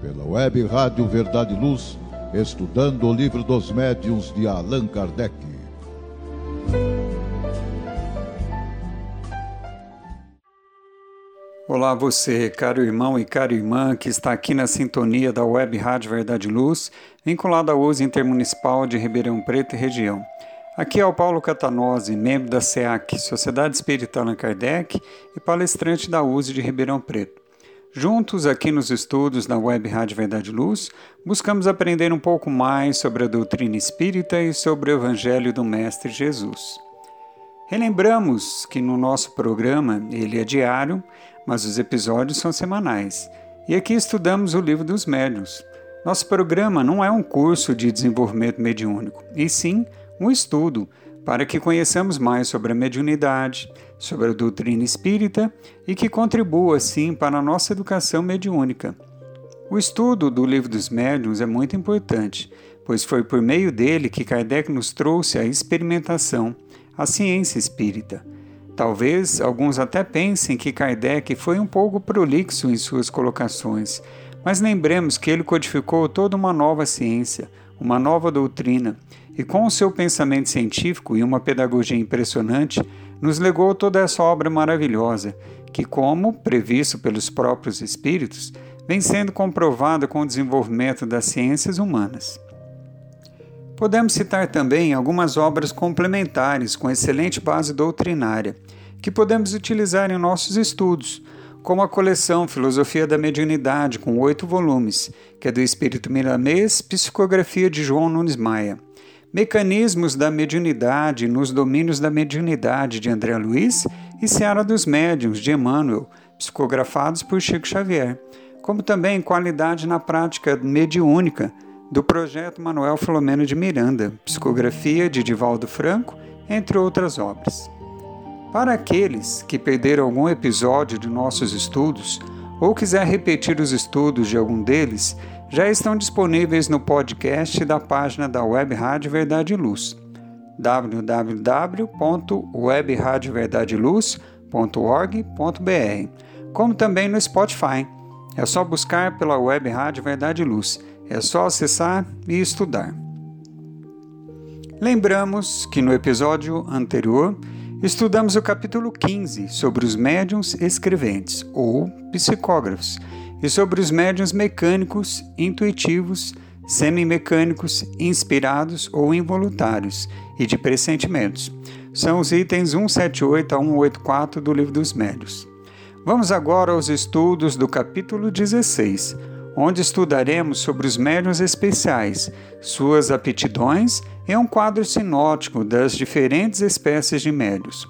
pela web Rádio Verdade e Luz, estudando o livro dos médiuns de Allan Kardec. Olá você, caro irmão e cara irmã que está aqui na sintonia da Web Rádio Verdade e Luz, vinculada à USA Intermunicipal de Ribeirão Preto e região. Aqui é o Paulo Catanose, membro da SEAC, Sociedade Espírita Allan Kardec, e palestrante da USE de Ribeirão Preto. Juntos, aqui nos estudos da Web Rádio Verdade Luz, buscamos aprender um pouco mais sobre a doutrina espírita e sobre o Evangelho do Mestre Jesus. Relembramos que no nosso programa ele é diário, mas os episódios são semanais. E aqui estudamos o livro dos médiuns. Nosso programa não é um curso de desenvolvimento mediúnico, e sim um estudo para que conheçamos mais sobre a mediunidade, sobre a doutrina espírita e que contribua, assim, para a nossa educação mediúnica. O estudo do Livro dos Médiuns é muito importante, pois foi por meio dele que Kardec nos trouxe a experimentação, a ciência espírita. Talvez alguns até pensem que Kardec foi um pouco prolixo em suas colocações, mas lembremos que ele codificou toda uma nova ciência, uma nova doutrina, e com o seu pensamento científico e uma pedagogia impressionante, nos legou toda essa obra maravilhosa, que, como previsto pelos próprios espíritos, vem sendo comprovada com o desenvolvimento das ciências humanas. Podemos citar também algumas obras complementares com excelente base doutrinária, que podemos utilizar em nossos estudos, como a coleção Filosofia da Mediunidade, com oito volumes, que é do Espírito Milanês, Psicografia de João Nunes Maia Mecanismos da Mediunidade nos Domínios da Mediunidade de André Luiz e Seara dos Médiuns de Emmanuel, psicografados por Chico Xavier, como também Qualidade na Prática Mediúnica do projeto Manuel Filomeno de Miranda, psicografia de Divaldo Franco, entre outras obras. Para aqueles que perderam algum episódio de nossos estudos ou quiser repetir os estudos de algum deles, já estão disponíveis no podcast da página da Web Rádio Verdade e Luz www.webradioverdadeluz.org.br, como também no Spotify. É só buscar pela Web Rádio Verdade e Luz. É só acessar e estudar. Lembramos que no episódio anterior estudamos o capítulo 15 sobre os médiums escreventes ou psicógrafos e sobre os médiuns mecânicos, intuitivos, semimecânicos, inspirados ou involuntários e de pressentimentos. São os itens 178 a 184 do Livro dos Médios. Vamos agora aos estudos do capítulo 16, onde estudaremos sobre os médiuns especiais, suas aptidões e um quadro sinótico das diferentes espécies de médios.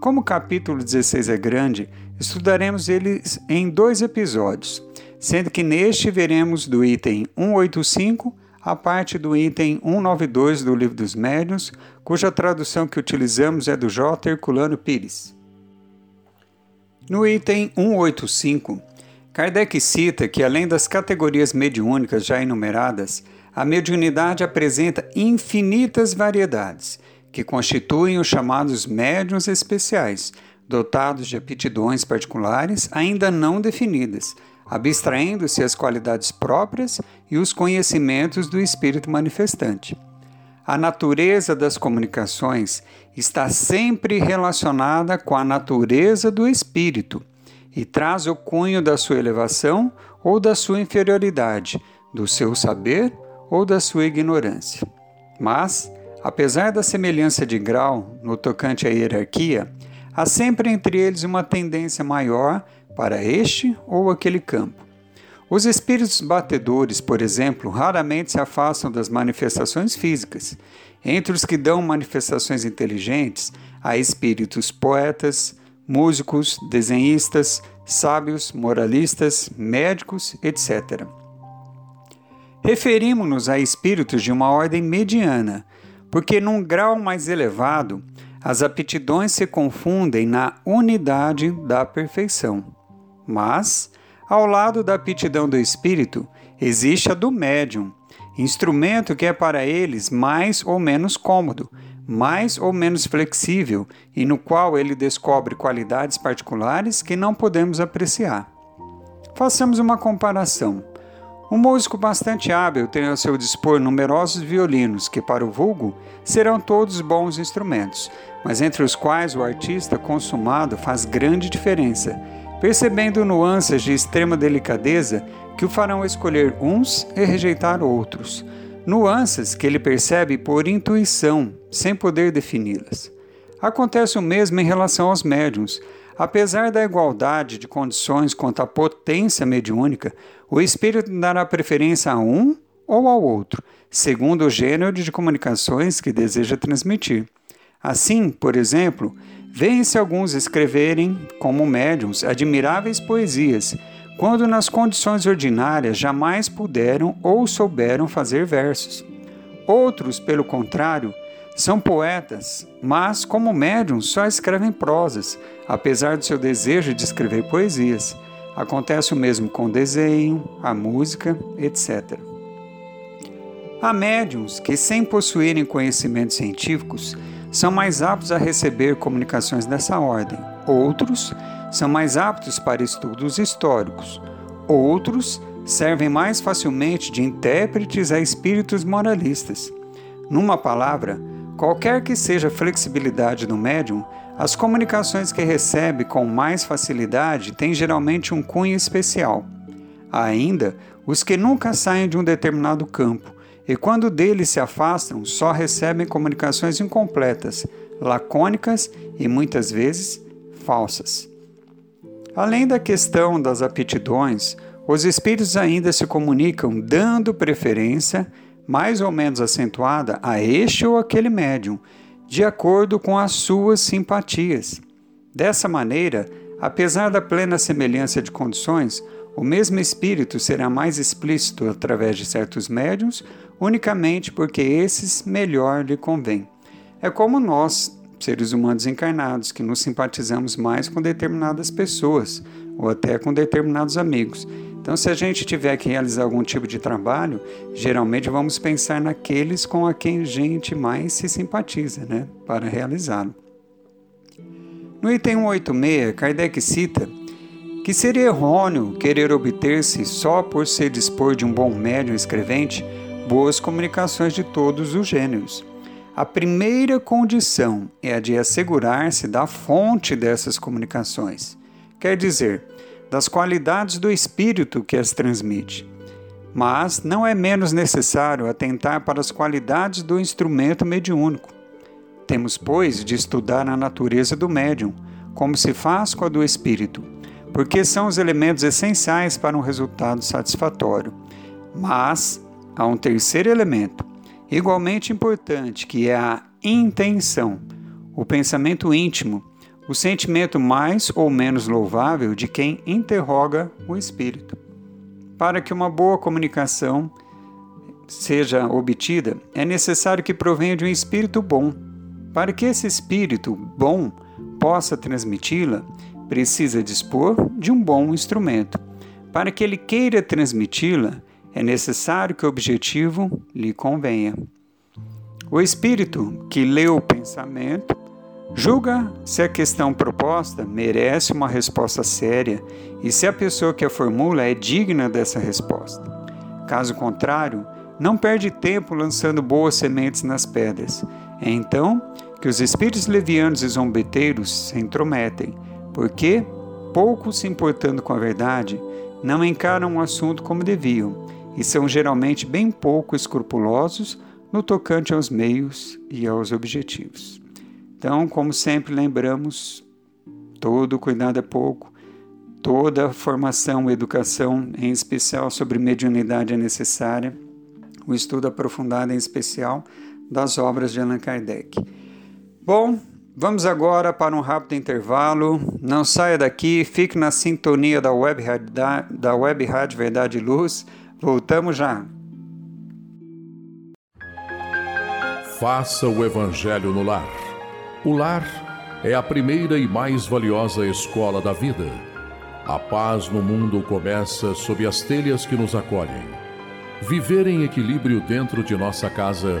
Como o capítulo 16 é grande, estudaremos eles em dois episódios, sendo que neste veremos do item 185 a parte do item 192 do Livro dos Médiuns, cuja tradução que utilizamos é do J. Herculano Pires. No item 185, Kardec cita que, além das categorias mediúnicas já enumeradas, a mediunidade apresenta infinitas variedades, que constituem os chamados médiuns especiais, dotados de aptidões particulares ainda não definidas, abstraindo-se as qualidades próprias e os conhecimentos do espírito manifestante. A natureza das comunicações está sempre relacionada com a natureza do espírito e traz o cunho da sua elevação ou da sua inferioridade, do seu saber ou da sua ignorância. Mas, apesar da semelhança de grau no tocante à hierarquia, há sempre entre eles uma tendência maior para este ou aquele campo. Os espíritos batedores, por exemplo, raramente se afastam das manifestações físicas. Entre os que dão manifestações inteligentes, há espíritos poetas, músicos, desenhistas, sábios, moralistas, médicos, etc. Referimos-nos a espíritos de uma ordem mediana, porque num grau mais elevado, as aptidões se confundem na unidade da perfeição. Mas, ao lado da aptidão do espírito, existe a do médium, instrumento que é para eles mais ou menos cômodo, mais ou menos flexível e no qual ele descobre qualidades particulares que não podemos apreciar. Façamos uma comparação. Um músico bastante hábil tem ao seu dispor numerosos violinos, que para o vulgo serão todos bons instrumentos, mas entre os quais o artista consumado faz grande diferença, percebendo nuances de extrema delicadeza que o farão escolher uns e rejeitar outros. Nuances que ele percebe por intuição, sem poder defini-las. Acontece o mesmo em relação aos médiums. Apesar da igualdade de condições quanto à potência mediúnica, o espírito dará preferência a um ou ao outro, segundo o gênero de comunicações que deseja transmitir. Assim, por exemplo, vêem-se alguns escreverem, como médiums, admiráveis poesias, quando nas condições ordinárias jamais puderam ou souberam fazer versos. Outros, pelo contrário, são poetas, mas, como médiums, só escrevem prosas, apesar do seu desejo de escrever poesias. Acontece o mesmo com o desenho, a música, etc. Há médiums que, sem possuírem conhecimentos científicos, são mais aptos a receber comunicações dessa ordem. Outros são mais aptos para estudos históricos. Outros servem mais facilmente de intérpretes a espíritos moralistas. Numa palavra, Qualquer que seja a flexibilidade do médium, as comunicações que recebe com mais facilidade têm geralmente um cunho especial. Há ainda os que nunca saem de um determinado campo e, quando dele se afastam, só recebem comunicações incompletas, lacônicas e muitas vezes falsas. Além da questão das aptidões, os espíritos ainda se comunicam dando preferência mais ou menos acentuada a este ou aquele médium, de acordo com as suas simpatias. Dessa maneira, apesar da plena semelhança de condições, o mesmo espírito será mais explícito através de certos médiums, unicamente porque esses melhor lhe convém. É como nós, seres humanos encarnados, que nos simpatizamos mais com determinadas pessoas ou até com determinados amigos. Então, se a gente tiver que realizar algum tipo de trabalho, geralmente vamos pensar naqueles com a quem a gente mais se simpatiza, né, para realizá-lo. No item 186, Kardec cita que seria errôneo querer obter-se só por se dispor de um bom médium escrevente boas comunicações de todos os gêneros. A primeira condição é a de assegurar-se da fonte dessas comunicações. Quer dizer, das qualidades do espírito que as transmite. Mas não é menos necessário atentar para as qualidades do instrumento mediúnico. Temos, pois, de estudar a natureza do médium, como se faz com a do espírito, porque são os elementos essenciais para um resultado satisfatório. Mas há um terceiro elemento, igualmente importante, que é a intenção, o pensamento íntimo o sentimento mais ou menos louvável de quem interroga o espírito. Para que uma boa comunicação seja obtida, é necessário que provenha de um espírito bom. Para que esse espírito bom possa transmiti-la, precisa dispor de um bom instrumento. Para que ele queira transmiti-la, é necessário que o objetivo lhe convenha. O espírito que lê o pensamento Julga se a questão proposta merece uma resposta séria e se a pessoa que a formula é digna dessa resposta. Caso contrário, não perde tempo lançando boas sementes nas pedras. É então que os espíritos levianos e zombeteiros se intrometem, porque, pouco se importando com a verdade, não encaram o assunto como deviam e são geralmente bem pouco escrupulosos no tocante aos meios e aos objetivos. Então, como sempre lembramos, todo cuidado é pouco, toda formação, educação, em especial sobre mediunidade é necessária, o estudo aprofundado em especial das obras de Allan Kardec. Bom, vamos agora para um rápido intervalo. Não saia daqui, fique na sintonia da Web, da, web Rádio Verdade e Luz. Voltamos já. Faça o Evangelho no lar o lar é a primeira e mais valiosa escola da vida. A paz no mundo começa sob as telhas que nos acolhem. Viver em equilíbrio dentro de nossa casa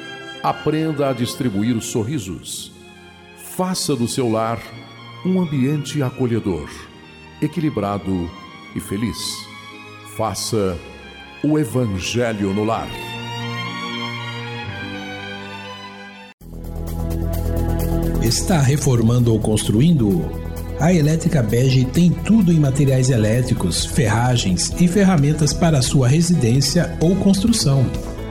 Aprenda a distribuir sorrisos. Faça do seu lar um ambiente acolhedor, equilibrado e feliz. Faça o Evangelho no lar. Está reformando ou construindo? A Elétrica Bege tem tudo em materiais elétricos, ferragens e ferramentas para sua residência ou construção.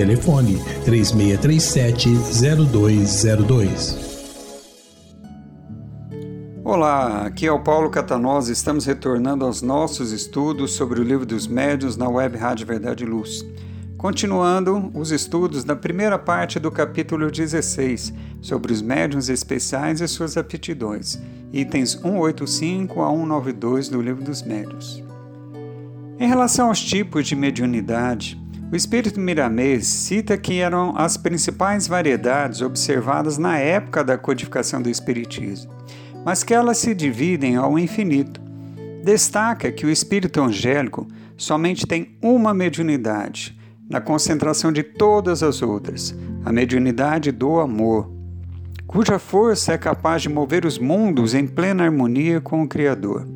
Telefone 3637-0202. Olá, aqui é o Paulo Catanosa. Estamos retornando aos nossos estudos sobre o livro dos médios na Web Rádio Verdade e Luz. Continuando os estudos da primeira parte do capítulo 16, sobre os médiuns especiais e suas aptidões, itens 185 a 192 do Livro dos Médiuns. Em relação aos tipos de mediunidade, o espírito Miramês cita que eram as principais variedades observadas na época da codificação do Espiritismo, mas que elas se dividem ao infinito. Destaca que o espírito angélico somente tem uma mediunidade, na concentração de todas as outras, a mediunidade do amor, cuja força é capaz de mover os mundos em plena harmonia com o Criador.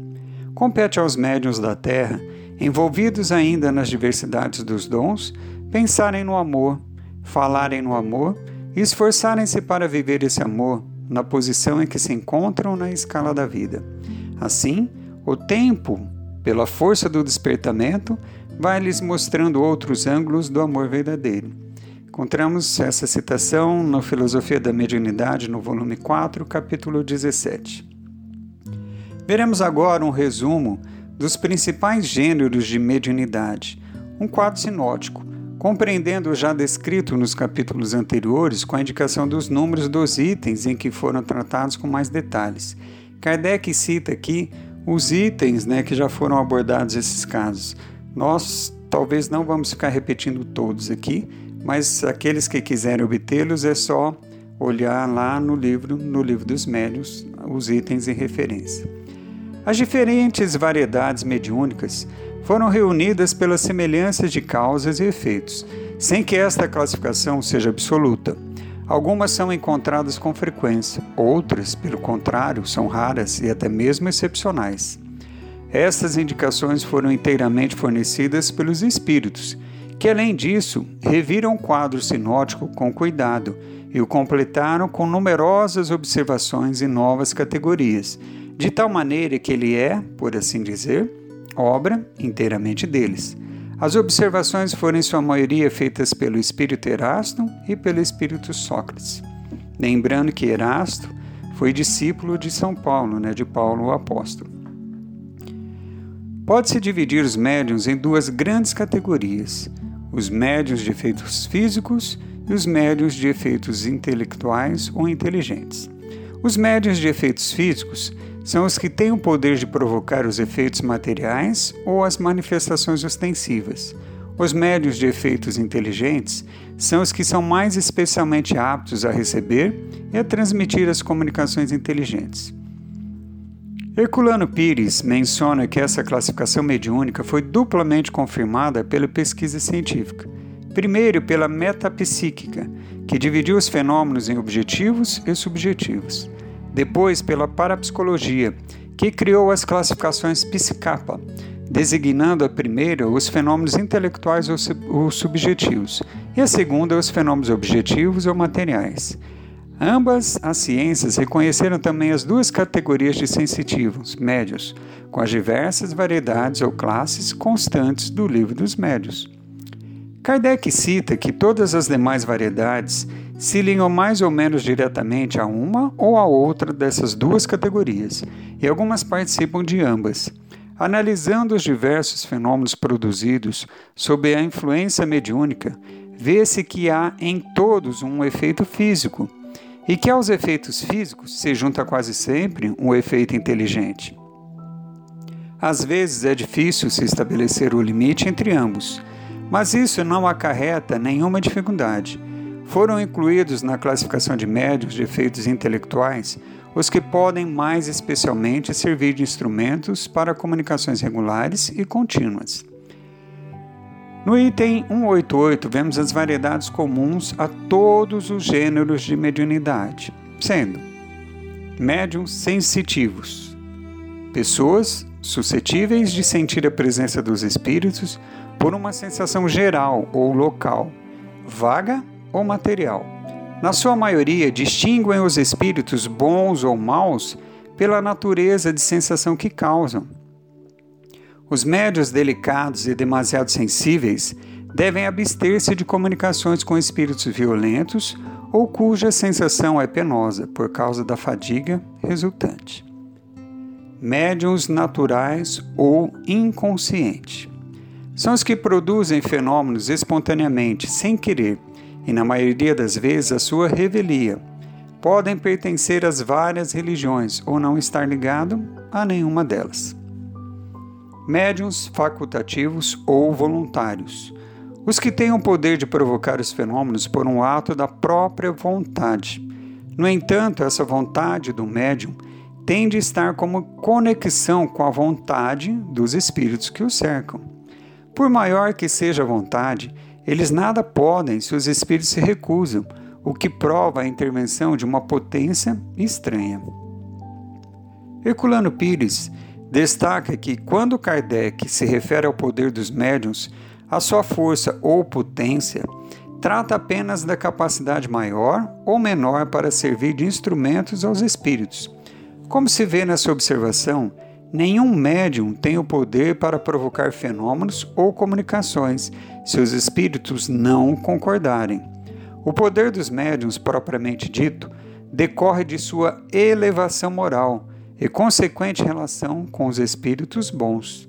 Compete aos médiuns da Terra, envolvidos ainda nas diversidades dos dons, pensarem no amor, falarem no amor e esforçarem-se para viver esse amor na posição em que se encontram na escala da vida. Assim, o tempo, pela força do despertamento, vai lhes mostrando outros ângulos do amor verdadeiro. Encontramos essa citação na Filosofia da Mediunidade, no volume 4, capítulo 17. Veremos agora um resumo dos principais gêneros de mediunidade, um quadro sinótico, compreendendo o já descrito nos capítulos anteriores com a indicação dos números dos itens em que foram tratados com mais detalhes. Kardec cita aqui os itens né, que já foram abordados esses casos, nós talvez não vamos ficar repetindo todos aqui, mas aqueles que quiserem obtê-los é só olhar lá no livro, no livro dos médios, os itens em referência. As diferentes variedades mediúnicas foram reunidas pelas semelhanças de causas e efeitos, sem que esta classificação seja absoluta. Algumas são encontradas com frequência, outras, pelo contrário, são raras e até mesmo excepcionais. Estas indicações foram inteiramente fornecidas pelos espíritos, que além disso reviram o quadro sinótico com cuidado e o completaram com numerosas observações e novas categorias, de tal maneira que ele é, por assim dizer, obra inteiramente deles. As observações foram em sua maioria feitas pelo espírito Erasto e pelo espírito Sócrates. Lembrando que Erasto foi discípulo de São Paulo, né, de Paulo o apóstolo. Pode-se dividir os médiums em duas grandes categorias: os médiums de efeitos físicos e os médiums de efeitos intelectuais ou inteligentes. Os médiums de efeitos físicos são os que têm o poder de provocar os efeitos materiais ou as manifestações ostensivas. Os médios de efeitos inteligentes são os que são mais especialmente aptos a receber e a transmitir as comunicações inteligentes. Herculano Pires menciona que essa classificação mediúnica foi duplamente confirmada pela pesquisa científica. Primeiro, pela metapsíquica, que dividiu os fenômenos em objetivos e subjetivos. Depois, pela parapsicologia, que criou as classificações psicapa, designando a primeira os fenômenos intelectuais ou subjetivos, e a segunda os fenômenos objetivos ou materiais. Ambas as ciências reconheceram também as duas categorias de sensitivos, médios, com as diversas variedades ou classes constantes do livro dos médios. Kardec cita que todas as demais variedades se ligam mais ou menos diretamente a uma ou a outra dessas duas categorias, e algumas participam de ambas. Analisando os diversos fenômenos produzidos sob a influência mediúnica, vê-se que há em todos um efeito físico, e que aos efeitos físicos se junta quase sempre um efeito inteligente. Às vezes é difícil se estabelecer o limite entre ambos, mas isso não acarreta nenhuma dificuldade foram incluídos na classificação de médios de efeitos intelectuais os que podem mais especialmente servir de instrumentos para comunicações regulares e contínuas. No item 188, vemos as variedades comuns a todos os gêneros de mediunidade, sendo médiums sensitivos, pessoas suscetíveis de sentir a presença dos espíritos por uma sensação geral ou local, vaga ou material. Na sua maioria, distinguem os espíritos bons ou maus pela natureza de sensação que causam. Os médios delicados e demasiado sensíveis devem abster-se de comunicações com espíritos violentos ou cuja sensação é penosa por causa da fadiga resultante. Médiuns naturais ou inconsciente são os que produzem fenômenos espontaneamente, sem querer, e, na maioria das vezes, a sua revelia. Podem pertencer às várias religiões ou não estar ligado a nenhuma delas. Médiuns facultativos ou voluntários. Os que têm o poder de provocar os fenômenos por um ato da própria vontade. No entanto, essa vontade do médium tem de estar como conexão com a vontade dos espíritos que o cercam. Por maior que seja a vontade, eles nada podem se os espíritos se recusam, o que prova a intervenção de uma potência estranha. Herculano Pires destaca que, quando Kardec se refere ao poder dos médiuns, a sua força ou potência trata apenas da capacidade maior ou menor para servir de instrumentos aos espíritos. Como se vê nessa observação, nenhum médium tem o poder para provocar fenômenos ou comunicações se os espíritos não concordarem. O poder dos médiuns, propriamente dito, decorre de sua elevação moral e consequente relação com os espíritos bons.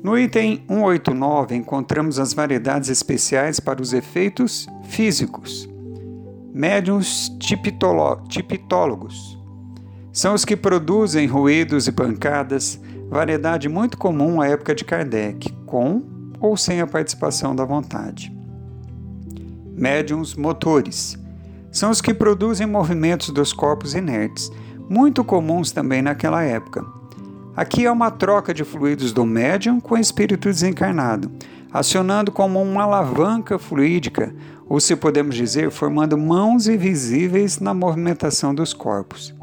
No item 189 encontramos as variedades especiais para os efeitos físicos. Médiuns tipitólogos são os que produzem ruídos e pancadas, variedade muito comum à época de Kardec, com ou sem a participação da vontade. Médiums motores são os que produzem movimentos dos corpos inertes, muito comuns também naquela época. Aqui é uma troca de fluidos do médium com o espírito desencarnado, acionando como uma alavanca fluídica, ou se podemos dizer, formando mãos invisíveis na movimentação dos corpos.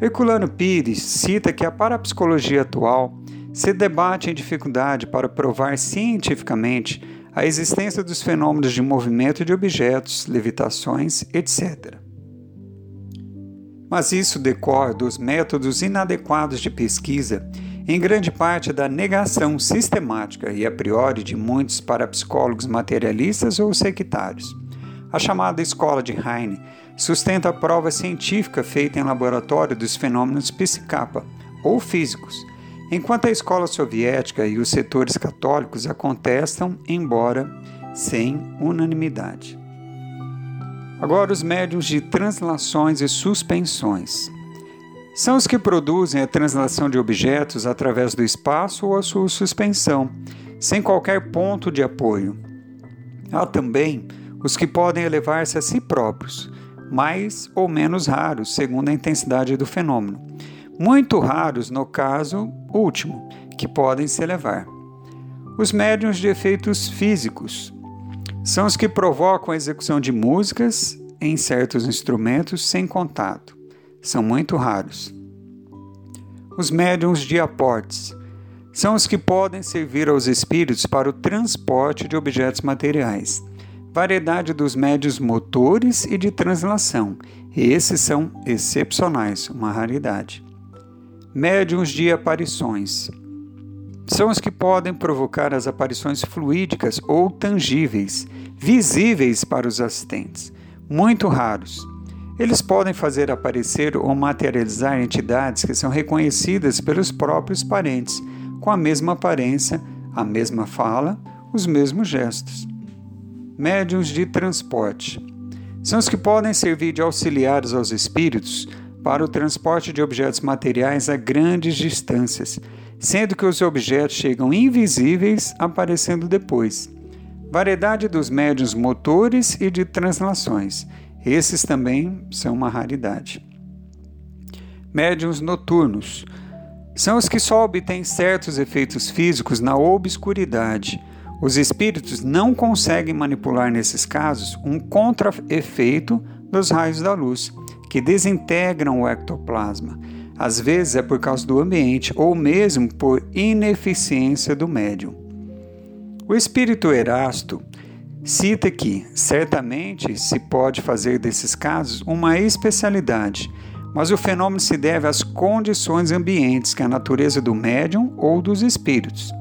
Herculano Pires cita que a parapsicologia atual se debate em dificuldade para provar cientificamente a existência dos fenômenos de movimento de objetos, levitações, etc. Mas isso decorre dos métodos inadequados de pesquisa, em grande parte da negação sistemática e a priori de muitos parapsicólogos materialistas ou sectários. A chamada escola de Heine sustenta a prova científica feita em laboratório dos fenômenos psicapa ou físicos enquanto a escola soviética e os setores católicos a contestam, embora sem unanimidade. Agora, os médiums de translações e suspensões. São os que produzem a translação de objetos através do espaço ou a sua suspensão, sem qualquer ponto de apoio. Há também os que podem elevar-se a si próprios, mais ou menos raros, segundo a intensidade do fenômeno muito raros no caso último, que podem se elevar. Os médiums de efeitos físicos são os que provocam a execução de músicas em certos instrumentos sem contato. São muito raros. Os médiums de aportes são os que podem servir aos espíritos para o transporte de objetos materiais. Variedade dos médios motores e de translação. Esses são excepcionais, uma raridade médiums de aparições. São os que podem provocar as aparições fluídicas ou tangíveis, visíveis para os assistentes. muito raros. Eles podem fazer aparecer ou materializar entidades que são reconhecidas pelos próprios parentes, com a mesma aparência, a mesma fala, os mesmos gestos. Médiuns de transporte são os que podem servir de auxiliares aos espíritos para o transporte de objetos materiais a grandes distâncias, sendo que os objetos chegam invisíveis, aparecendo depois. Variedade dos médiuns motores e de translações esses também são uma raridade. Médiuns noturnos são os que só obtêm certos efeitos físicos na obscuridade. Os espíritos não conseguem manipular nesses casos um contra-efeito dos raios da luz, que desintegram o ectoplasma. Às vezes é por causa do ambiente ou mesmo por ineficiência do médium. O espírito Erasto Cita que, certamente, se pode fazer desses casos uma especialidade, mas o fenômeno se deve às condições ambientes que a natureza do médium ou dos espíritos.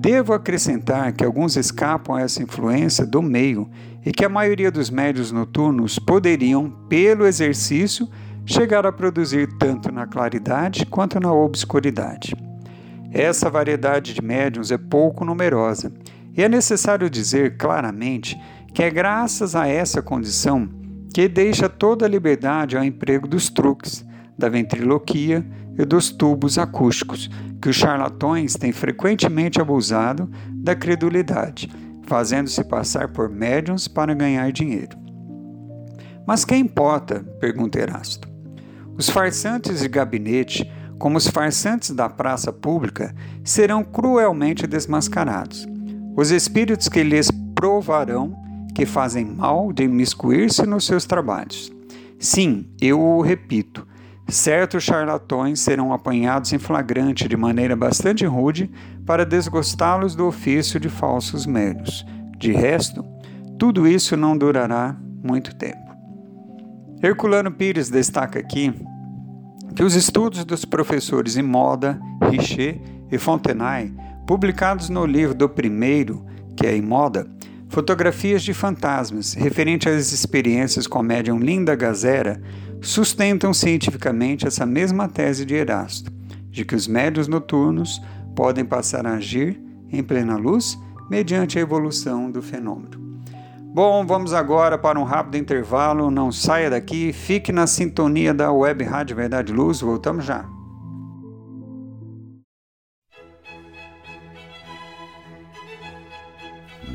Devo acrescentar que alguns escapam a essa influência do meio e que a maioria dos médios noturnos poderiam, pelo exercício, chegar a produzir tanto na claridade quanto na obscuridade. Essa variedade de médiums é pouco numerosa e é necessário dizer claramente que é graças a essa condição que deixa toda a liberdade ao emprego dos truques, da ventriloquia e dos tubos acústicos, que os charlatões têm frequentemente abusado da credulidade, fazendo-se passar por médiums para ganhar dinheiro. Mas quem importa? pergunta Erasto. Os farsantes de gabinete, como os farsantes da praça pública, serão cruelmente desmascarados os espíritos que lhes provarão que fazem mal de imiscuir-se nos seus trabalhos. Sim, eu o repito, certos charlatões serão apanhados em flagrante de maneira bastante rude para desgostá-los do ofício de falsos médios. De resto, tudo isso não durará muito tempo. Herculano Pires destaca aqui que os estudos dos professores Imoda, Richer e Fontenay publicados no livro do primeiro, que é em moda, fotografias de fantasmas, referente às experiências com a médium Linda Gazera, sustentam cientificamente essa mesma tese de Erasto, de que os médios noturnos podem passar a agir em plena luz mediante a evolução do fenômeno. Bom, vamos agora para um rápido intervalo. Não saia daqui, fique na sintonia da Web Rádio Verdade Luz. Voltamos já.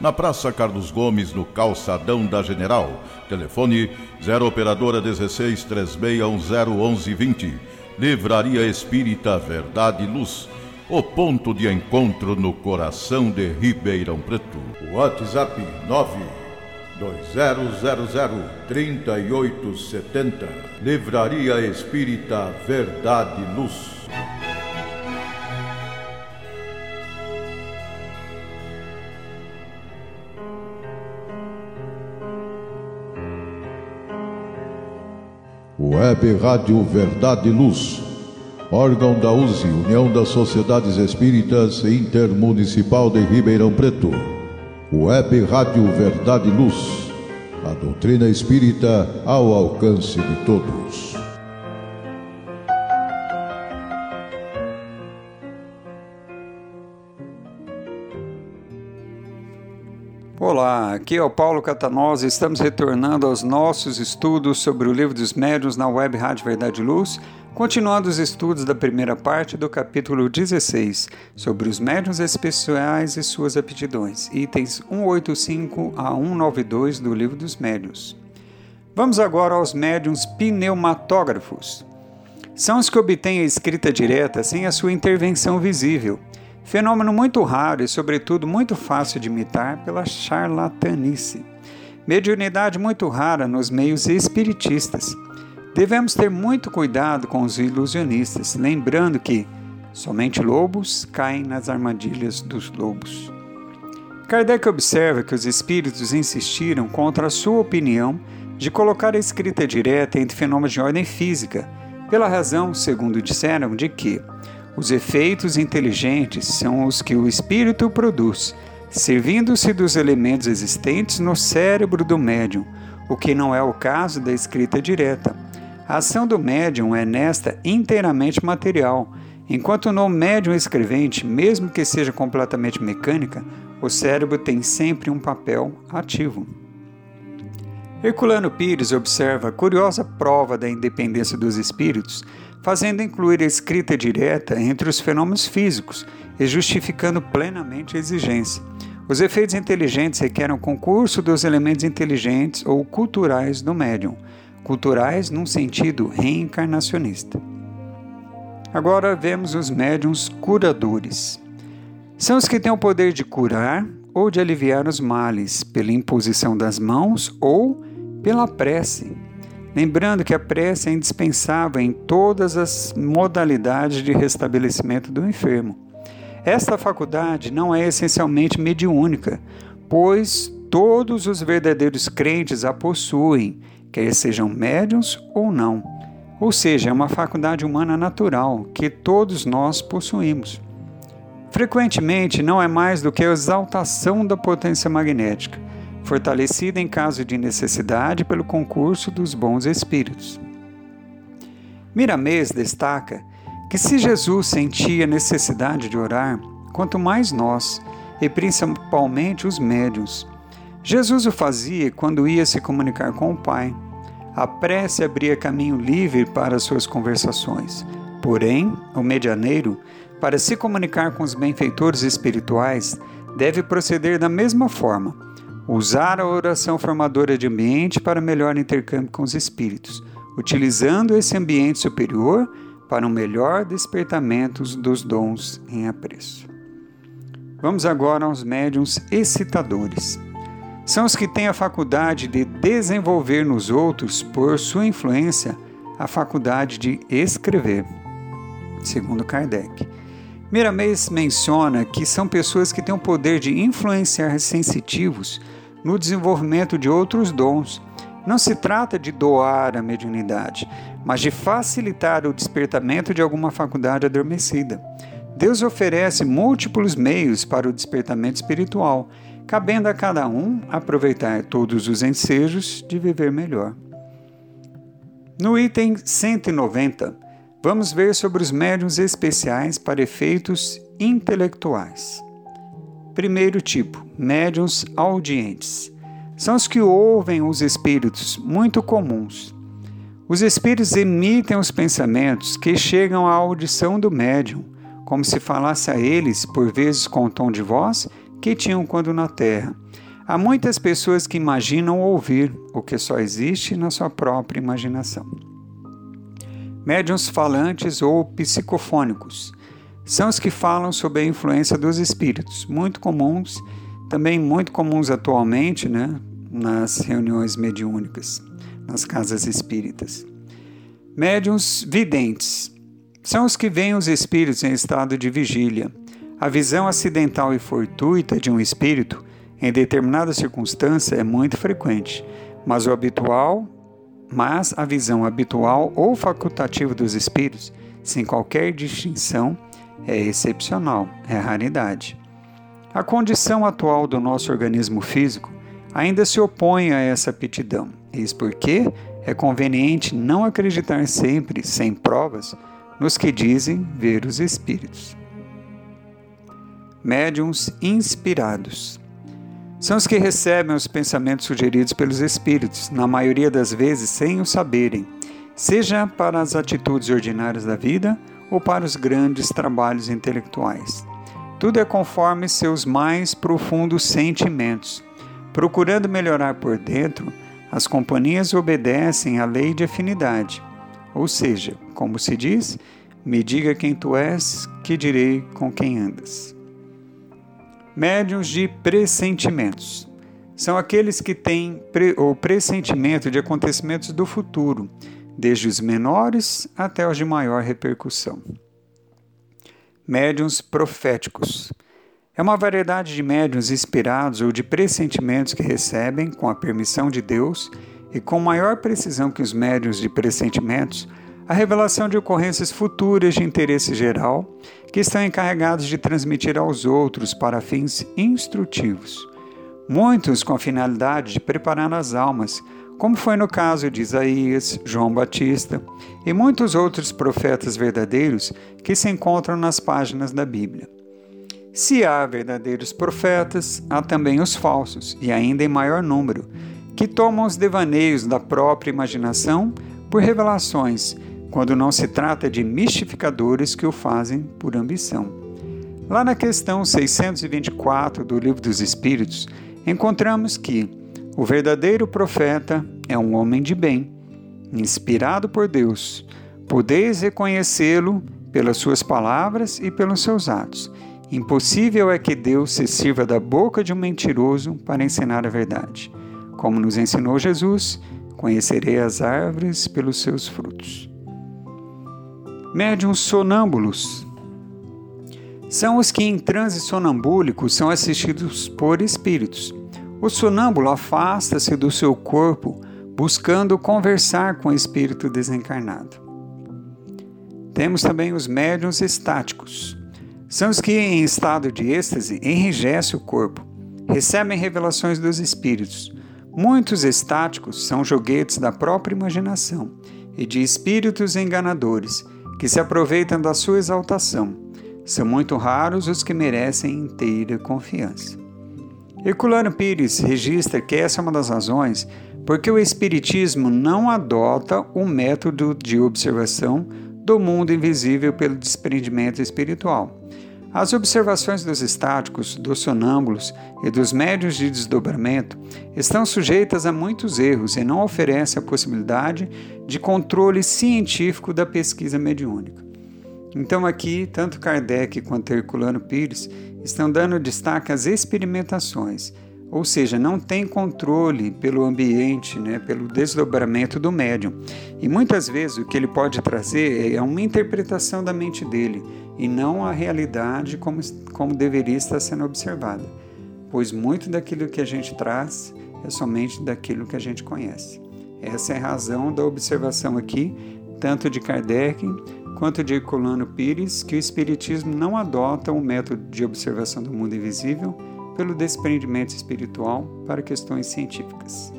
na Praça Carlos Gomes, no Calçadão da General. Telefone 0 Operadora 16 3610 Livraria Espírita Verdade Luz. O ponto de encontro no coração de Ribeirão Preto. WhatsApp 9 2000 3870. Livraria Espírita Verdade Luz. Web Rádio Verdade e Luz, órgão da USE, União das Sociedades Espíritas Intermunicipal de Ribeirão Preto. Web Rádio Verdade e Luz, a doutrina espírita ao alcance de todos. Olá, aqui é o Paulo Catanosa. Estamos retornando aos nossos estudos sobre o Livro dos Médiuns na Web Rádio Verdade Luz, continuando os estudos da primeira parte do capítulo 16, sobre os médiuns especiais e suas aptidões, itens 185 a 192 do Livro dos Médiuns. Vamos agora aos médiuns pneumatógrafos. São os que obtêm a escrita direta sem a sua intervenção visível Fenômeno muito raro e, sobretudo, muito fácil de imitar pela charlatanice. Mediunidade muito rara nos meios espiritistas. Devemos ter muito cuidado com os ilusionistas, lembrando que somente lobos caem nas armadilhas dos lobos. Kardec observa que os espíritos insistiram contra a sua opinião de colocar a escrita direta entre fenômenos de ordem física, pela razão, segundo disseram, de que os efeitos inteligentes são os que o espírito produz, servindo-se dos elementos existentes no cérebro do médium, o que não é o caso da escrita direta. A ação do médium é nesta inteiramente material, enquanto no médium escrevente, mesmo que seja completamente mecânica, o cérebro tem sempre um papel ativo. Herculano Pires observa a curiosa prova da independência dos espíritos, fazendo incluir a escrita direta entre os fenômenos físicos e justificando plenamente a exigência. Os efeitos inteligentes requerem o concurso dos elementos inteligentes ou culturais do médium, culturais num sentido reencarnacionista. Agora vemos os médiums curadores. São os que têm o poder de curar ou de aliviar os males pela imposição das mãos ou pela prece. Lembrando que a prece é indispensável em todas as modalidades de restabelecimento do enfermo. Esta faculdade não é essencialmente mediúnica, pois todos os verdadeiros crentes a possuem, quer sejam médiums ou não. Ou seja, é uma faculdade humana natural que todos nós possuímos. Frequentemente não é mais do que a exaltação da potência magnética, fortalecida em caso de necessidade pelo concurso dos bons espíritos. Miramês destaca que se Jesus sentia necessidade de orar, quanto mais nós, e principalmente os médios. Jesus o fazia quando ia se comunicar com o Pai. A prece abria caminho livre para suas conversações. Porém, o medianeiro para se comunicar com os benfeitores espirituais, deve proceder da mesma forma, usar a oração formadora de ambiente para melhor intercâmbio com os espíritos, utilizando esse ambiente superior para um melhor despertamento dos dons em apreço. Vamos agora aos médiums excitadores. São os que têm a faculdade de desenvolver nos outros, por sua influência, a faculdade de escrever. Segundo Kardec. Miramês menciona que são pessoas que têm o poder de influenciar sensitivos no desenvolvimento de outros dons. Não se trata de doar a mediunidade, mas de facilitar o despertamento de alguma faculdade adormecida. Deus oferece múltiplos meios para o despertamento espiritual, cabendo a cada um aproveitar todos os ensejos de viver melhor. No item 190, Vamos ver sobre os médiums especiais para efeitos intelectuais. Primeiro tipo, médiums audientes. São os que ouvem os espíritos, muito comuns. Os espíritos emitem os pensamentos que chegam à audição do médium, como se falasse a eles, por vezes com o tom de voz que tinham quando na terra. Há muitas pessoas que imaginam ouvir o que só existe na sua própria imaginação. Médiuns falantes ou psicofônicos são os que falam sob a influência dos espíritos, muito comuns, também muito comuns atualmente, né, nas reuniões mediúnicas, nas casas espíritas. Médiuns videntes são os que veem os espíritos em estado de vigília. A visão acidental e fortuita de um espírito em determinada circunstância é muito frequente, mas o habitual mas a visão habitual ou facultativa dos espíritos, sem qualquer distinção, é excepcional, é raridade. A condição atual do nosso organismo físico ainda se opõe a essa aptidão, eis porque é conveniente não acreditar sempre, sem provas, nos que dizem ver os espíritos. Médiuns inspirados são os que recebem os pensamentos sugeridos pelos espíritos, na maioria das vezes sem o saberem, seja para as atitudes ordinárias da vida ou para os grandes trabalhos intelectuais. Tudo é conforme seus mais profundos sentimentos. Procurando melhorar por dentro, as companhias obedecem à lei de afinidade. Ou seja, como se diz, me diga quem tu és, que direi com quem andas. Médiuns de pressentimentos. São aqueles que têm pre, o pressentimento de acontecimentos do futuro, desde os menores até os de maior repercussão. Médiuns proféticos. É uma variedade de médiuns inspirados ou de pressentimentos que recebem, com a permissão de Deus e com maior precisão que os médiuns de pressentimentos, a revelação de ocorrências futuras de interesse geral que estão encarregados de transmitir aos outros para fins instrutivos. Muitos com a finalidade de preparar as almas, como foi no caso de Isaías, João Batista e muitos outros profetas verdadeiros que se encontram nas páginas da Bíblia. Se há verdadeiros profetas, há também os falsos, e ainda em maior número, que tomam os devaneios da própria imaginação por revelações, quando não se trata de mistificadores que o fazem por ambição. Lá na questão 624 do Livro dos Espíritos, encontramos que o verdadeiro profeta é um homem de bem, inspirado por Deus. Podeis reconhecê-lo pelas suas palavras e pelos seus atos Impossível é que Deus se sirva da boca de um mentiroso para ensinar a verdade. Como nos ensinou Jesus, conhecerei as árvores pelos seus frutos. Médiuns sonâmbulos são os que em transe sonambúlico são assistidos por espíritos. O sonâmbulo afasta-se do seu corpo buscando conversar com o espírito desencarnado. Temos também os médiuns estáticos são os que, em estado de êxtase, enrijecem o corpo, recebem revelações dos espíritos. Muitos estáticos são joguetes da própria imaginação e de espíritos enganadores que se aproveitam da sua exaltação. São muito raros os que merecem inteira confiança. Herculano Pires registra que essa é uma das razões porque o Espiritismo não adota o método de observação do mundo invisível pelo desprendimento espiritual. As observações dos estáticos, dos sonâmbulos e dos médios de desdobramento estão sujeitas a muitos erros e não oferecem a possibilidade de controle científico da pesquisa mediúnica. Então, aqui, tanto Kardec quanto Herculano Pires estão dando destaque às experimentações, ou seja, não tem controle pelo ambiente, né, pelo desdobramento do médium. E muitas vezes o que ele pode trazer é uma interpretação da mente dele e não a realidade como, como deveria estar sendo observada, pois muito daquilo que a gente traz é somente daquilo que a gente conhece. Essa é a razão da observação aqui, tanto de Kardec quanto de Herculano Pires, que o Espiritismo não adota um método de observação do mundo invisível pelo desprendimento espiritual para questões científicas.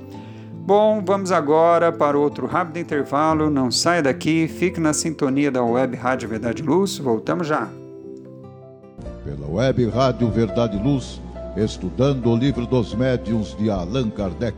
Bom, vamos agora para outro rápido intervalo. Não saia daqui, fique na sintonia da Web Rádio Verdade Luz. Voltamos já. Pela Web Rádio Verdade Luz, estudando o livro dos médiuns de Allan Kardec.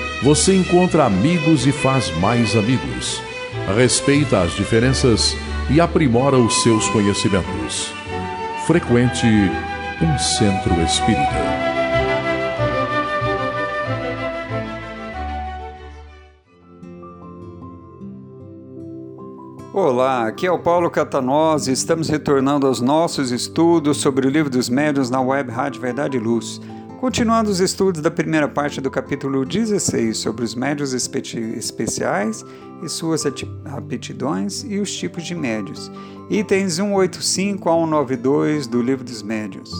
você encontra amigos e faz mais amigos. Respeita as diferenças e aprimora os seus conhecimentos. Frequente um centro espírita. Olá, aqui é o Paulo Catanose. Estamos retornando aos nossos estudos sobre o livro dos médiuns na web Rádio Verdade e Luz Continuando os estudos da primeira parte do capítulo 16 sobre os médios especiais e suas aptidões e os tipos de médios. Itens 185 a 192 do Livro dos Médios.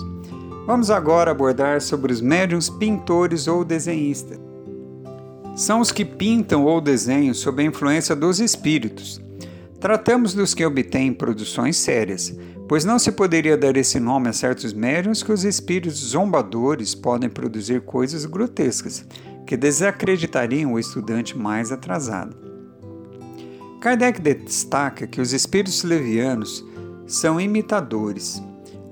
Vamos agora abordar sobre os médiums pintores ou desenhistas. São os que pintam ou desenham sob a influência dos espíritos. Tratamos dos que obtêm produções sérias, pois não se poderia dar esse nome a certos médiuns que os espíritos zombadores podem produzir coisas grotescas, que desacreditariam o estudante mais atrasado. Kardec destaca que os espíritos levianos são imitadores.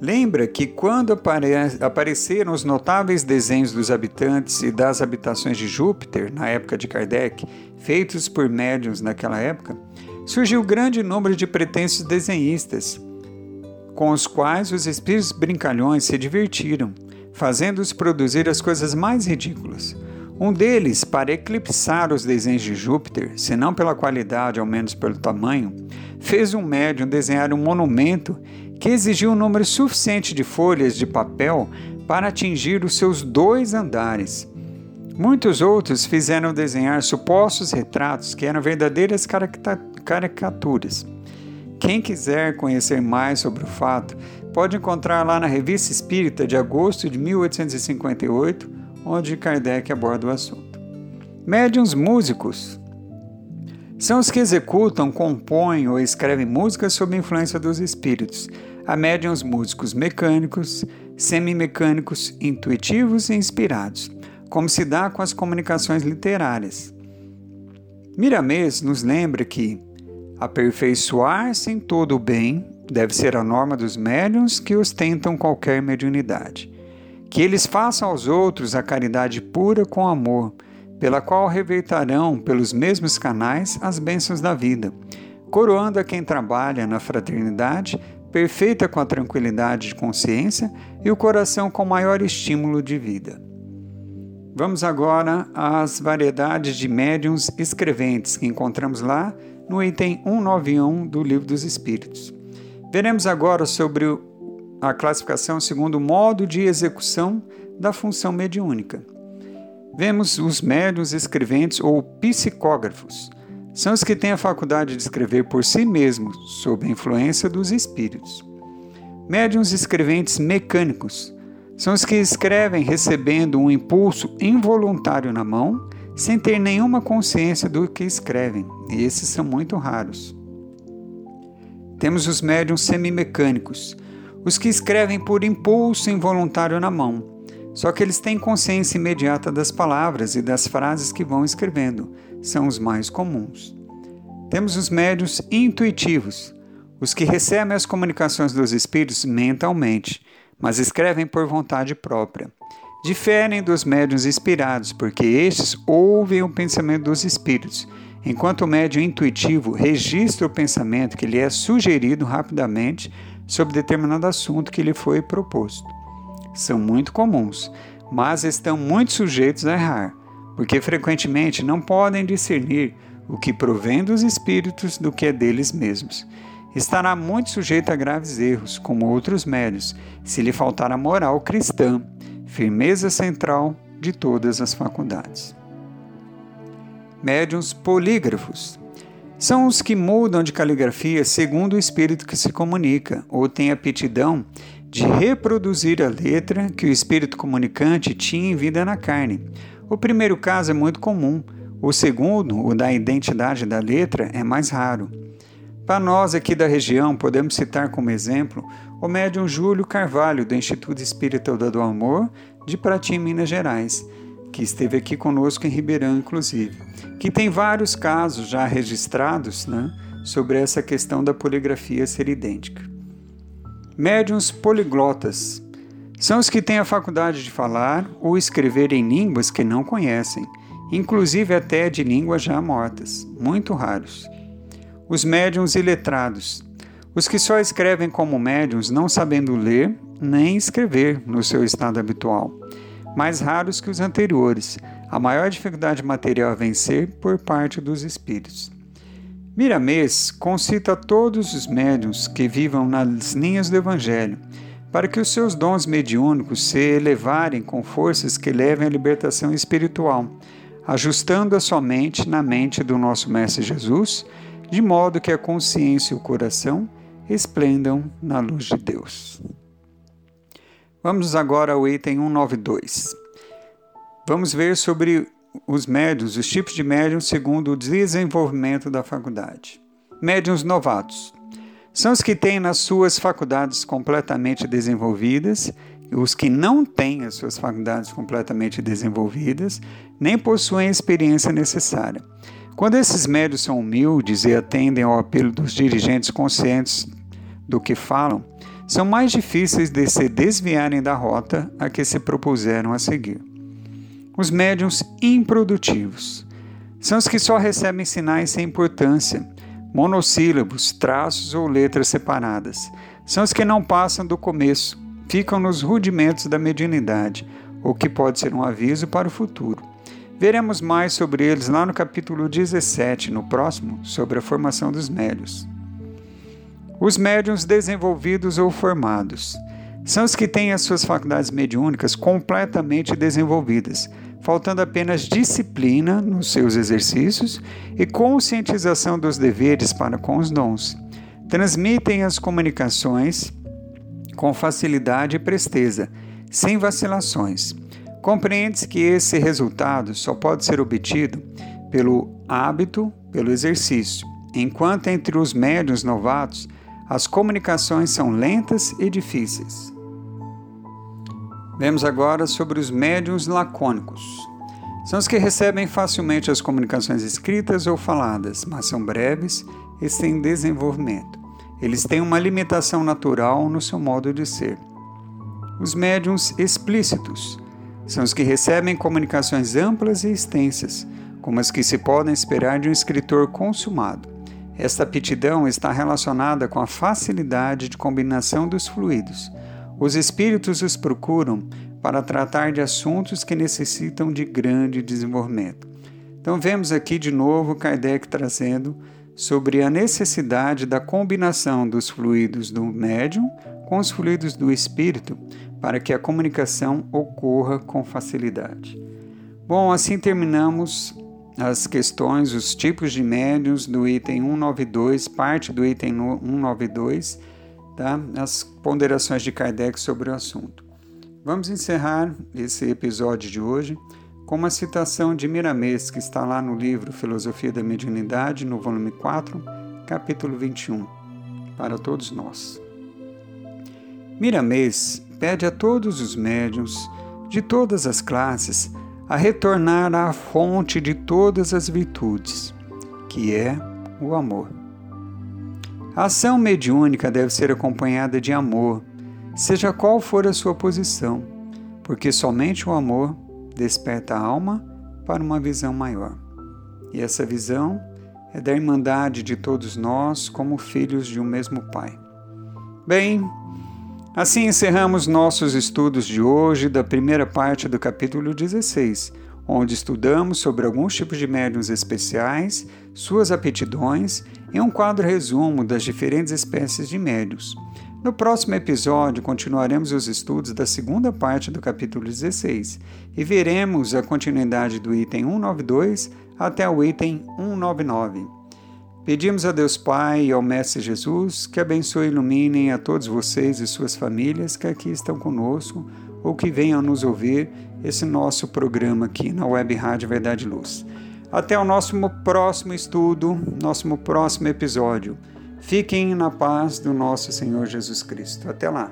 Lembra que quando apare apareceram os notáveis desenhos dos habitantes e das habitações de Júpiter, na época de Kardec, feitos por médiuns naquela época, surgiu grande número de pretensos desenhistas, com os quais os espíritos brincalhões se divertiram, fazendo-os produzir as coisas mais ridículas. Um deles, para eclipsar os desenhos de Júpiter, se não pela qualidade, ao menos pelo tamanho, fez um médium desenhar um monumento que exigiu um número suficiente de folhas de papel para atingir os seus dois andares. Muitos outros fizeram desenhar supostos retratos que eram verdadeiras caricaturas. Quem quiser conhecer mais sobre o fato, pode encontrar lá na Revista Espírita de agosto de 1858, onde Kardec aborda o assunto. Médiuns músicos são os que executam, compõem ou escrevem músicas sob influência dos espíritos. Há médiuns músicos mecânicos, semimecânicos, intuitivos e inspirados, como se dá com as comunicações literárias. Miramês nos lembra que Aperfeiçoar-se em todo o bem deve ser a norma dos médiuns que ostentam qualquer mediunidade. Que eles façam aos outros a caridade pura com amor, pela qual reveitarão pelos mesmos canais as bênçãos da vida, coroando a quem trabalha na fraternidade, perfeita com a tranquilidade de consciência e o coração com maior estímulo de vida. Vamos agora às variedades de médiums escreventes que encontramos lá no item 191 do Livro dos Espíritos. Veremos agora sobre a classificação segundo o modo de execução da função mediúnica. Vemos os médiuns escreventes ou psicógrafos. São os que têm a faculdade de escrever por si mesmos, sob a influência dos espíritos. Médiuns escreventes mecânicos são os que escrevem recebendo um impulso involuntário na mão sem ter nenhuma consciência do que escrevem, e esses são muito raros. Temos os médiums semimecânicos, os que escrevem por impulso involuntário na mão, só que eles têm consciência imediata das palavras e das frases que vão escrevendo, são os mais comuns. Temos os médios intuitivos, os que recebem as comunicações dos espíritos mentalmente, mas escrevem por vontade própria diferem dos médiuns inspirados, porque estes ouvem o pensamento dos espíritos, enquanto o médium intuitivo registra o pensamento que lhe é sugerido rapidamente sobre determinado assunto que lhe foi proposto. São muito comuns, mas estão muito sujeitos a errar, porque frequentemente não podem discernir o que provém dos espíritos do que é deles mesmos. Estará muito sujeito a graves erros, como outros médios, se lhe faltar a moral cristã firmeza central de todas as faculdades. Médiuns polígrafos são os que mudam de caligrafia segundo o espírito que se comunica, ou têm aptidão de reproduzir a letra que o espírito comunicante tinha em vida na carne. O primeiro caso é muito comum, o segundo, o da identidade da letra, é mais raro. Para nós aqui da região, podemos citar como exemplo o médium Júlio Carvalho, do Instituto Espírita do Amor, de Paraty, Minas Gerais, que esteve aqui conosco em Ribeirão, inclusive, que tem vários casos já registrados né, sobre essa questão da poligrafia ser idêntica. Médiuns poliglotas são os que têm a faculdade de falar ou escrever em línguas que não conhecem, inclusive até de línguas já mortas, muito raros. Os médiuns iletrados os que só escrevem como médiums não sabendo ler nem escrever no seu estado habitual, mais raros que os anteriores, a maior dificuldade material a vencer por parte dos espíritos. Miramês concita todos os médiums que vivam nas linhas do Evangelho, para que os seus dons mediúnicos se elevarem com forças que levem à libertação espiritual, ajustando-a somente na mente do nosso Mestre Jesus, de modo que a consciência e o coração esplendam na luz de Deus. Vamos agora ao item 192. Vamos ver sobre os médios, os tipos de médiums segundo o desenvolvimento da faculdade. Médiums novatos são os que têm nas suas faculdades completamente desenvolvidas, os que não têm as suas faculdades completamente desenvolvidas, nem possuem a experiência necessária. Quando esses médios são humildes e atendem ao apelo dos dirigentes conscientes do que falam, são mais difíceis de se desviarem da rota a que se propuseram a seguir. Os médiums improdutivos são os que só recebem sinais sem importância, monossílabos, traços ou letras separadas. São os que não passam do começo, ficam nos rudimentos da mediunidade, o que pode ser um aviso para o futuro. Veremos mais sobre eles lá no capítulo 17, no próximo, sobre a formação dos médios. Os médiums desenvolvidos ou formados são os que têm as suas faculdades mediúnicas completamente desenvolvidas, faltando apenas disciplina nos seus exercícios e conscientização dos deveres para com os dons. Transmitem as comunicações com facilidade e presteza, sem vacilações. Compreende-se que esse resultado só pode ser obtido pelo hábito, pelo exercício, enquanto entre os médios novatos as comunicações são lentas e difíceis. Vemos agora sobre os médiums lacônicos. São os que recebem facilmente as comunicações escritas ou faladas, mas são breves e sem desenvolvimento. Eles têm uma limitação natural no seu modo de ser. Os médiums explícitos são os que recebem comunicações amplas e extensas, como as que se podem esperar de um escritor consumado. Esta aptidão está relacionada com a facilidade de combinação dos fluidos os espíritos os procuram para tratar de assuntos que necessitam de grande desenvolvimento. Então, vemos aqui de novo Kardec trazendo sobre a necessidade da combinação dos fluidos do médium com os fluidos do espírito para que a comunicação ocorra com facilidade. Bom, assim terminamos as questões, os tipos de médiums do item 192, parte do item 192 tá? as ponderações de Kardec sobre o assunto. Vamos encerrar esse episódio de hoje com uma citação de Miramês, que está lá no livro Filosofia da Mediunidade, no volume 4, capítulo 21, para todos nós. Miramês pede a todos os médiuns de todas as classes a retornar à fonte de todas as virtudes, que é o amor. A ação mediúnica deve ser acompanhada de amor, seja qual for a sua posição, porque somente o amor desperta a alma para uma visão maior. E essa visão é da irmandade de todos nós como filhos de um mesmo Pai. Bem, assim encerramos nossos estudos de hoje da primeira parte do capítulo 16 onde estudamos sobre alguns tipos de médiums especiais, suas aptidões e um quadro resumo das diferentes espécies de médiums. No próximo episódio, continuaremos os estudos da segunda parte do capítulo 16 e veremos a continuidade do item 192 até o item 199. Pedimos a Deus Pai e ao Mestre Jesus que abençoe e iluminem a todos vocês e suas famílias que aqui estão conosco ou que venham nos ouvir esse nosso programa aqui na Web Rádio Verdade Luz. Até o nosso próximo estudo, nosso próximo episódio. Fiquem na paz do nosso Senhor Jesus Cristo. Até lá.